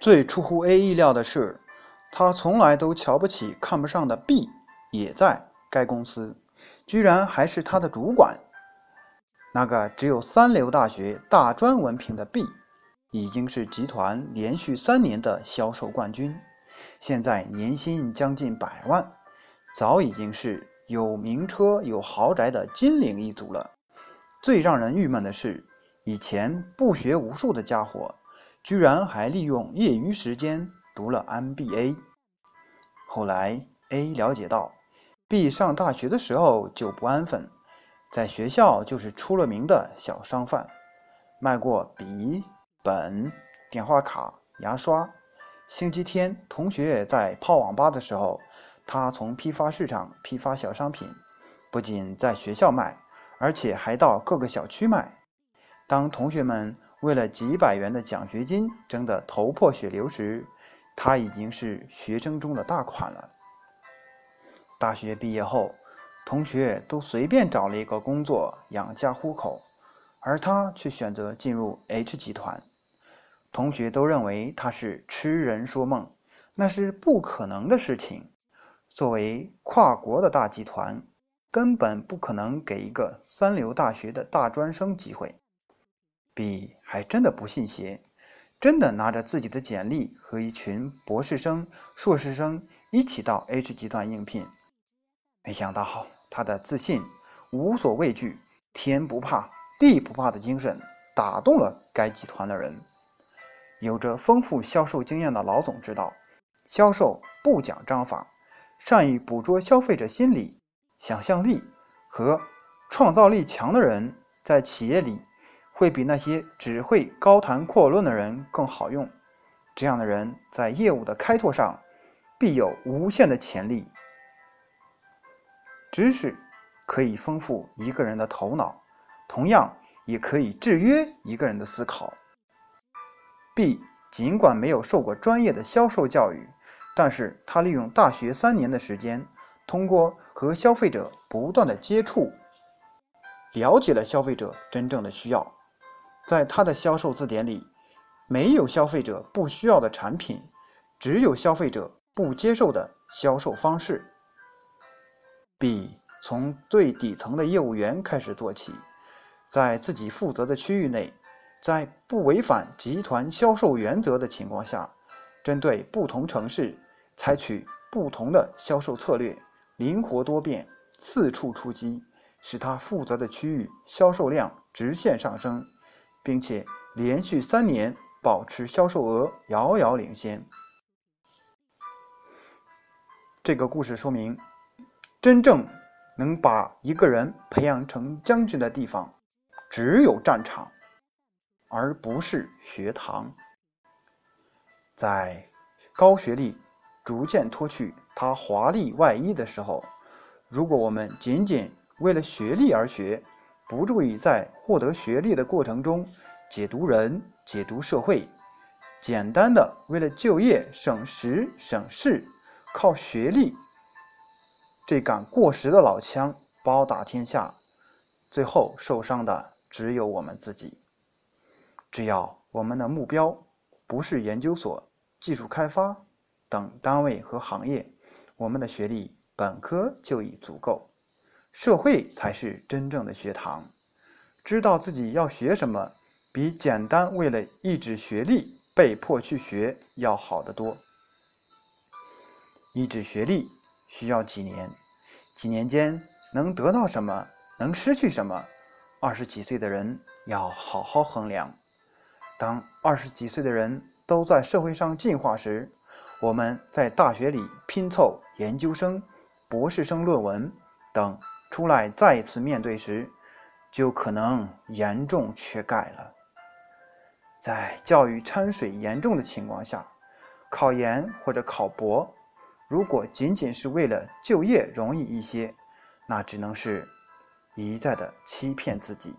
最出乎 A 意料的是，他从来都瞧不起、看不上的 B 也在该公司，居然还是他的主管。那个只有三流大学大专文凭的 B，已经是集团连续三年的销售冠军，现在年薪将近百万，早已经是有名车有豪宅的金领一族了。最让人郁闷的是，以前不学无术的家伙。居然还利用业余时间读了 MBA。后来 A 了解到，B 上大学的时候就不安分，在学校就是出了名的小商贩，卖过笔、本、电话卡、牙刷。星期天同学在泡网吧的时候，他从批发市场批发小商品，不仅在学校卖，而且还到各个小区卖。当同学们为了几百元的奖学金争得头破血流时，他已经是学生中的大款了。大学毕业后，同学都随便找了一个工作养家糊口，而他却选择进入 H 集团。同学都认为他是痴人说梦，那是不可能的事情。作为跨国的大集团，根本不可能给一个三流大学的大专生机会。B 还真的不信邪，真的拿着自己的简历和一群博士生、硕士生一起到 H 集团应聘。没想到他的自信、无所畏惧、天不怕地不怕的精神打动了该集团的人。有着丰富销售经验的老总知道，销售不讲章法，善于捕捉消费者心理、想象力和创造力强的人，在企业里。会比那些只会高谈阔论的人更好用。这样的人在业务的开拓上必有无限的潜力。知识可以丰富一个人的头脑，同样也可以制约一个人的思考。B 尽管没有受过专业的销售教育，但是他利用大学三年的时间，通过和消费者不断的接触，了解了消费者真正的需要。在他的销售字典里，没有消费者不需要的产品，只有消费者不接受的销售方式。B 从最底层的业务员开始做起，在自己负责的区域内，在不违反集团销售原则的情况下，针对不同城市采取不同的销售策略，灵活多变，四处出击，使他负责的区域销售量直线上升。并且连续三年保持销售额遥遥领先。这个故事说明，真正能把一个人培养成将军的地方，只有战场，而不是学堂。在高学历逐渐脱去他华丽外衣的时候，如果我们仅仅为了学历而学，不注意在获得学历的过程中解读人、解读社会，简单的为了就业省时省事，靠学历这杆过时的老枪包打天下，最后受伤的只有我们自己。只要我们的目标不是研究所、技术开发等单位和行业，我们的学历本科就已足够。社会才是真正的学堂，知道自己要学什么，比简单为了一纸学历被迫去学要好得多。一纸学历需要几年，几年间能得到什么，能失去什么，二十几岁的人要好好衡量。当二十几岁的人都在社会上进化时，我们在大学里拼凑研究生、博士生论文等。出来再一次面对时，就可能严重缺钙了。在教育掺水严重的情况下，考研或者考博，如果仅仅是为了就业容易一些，那只能是一再的欺骗自己。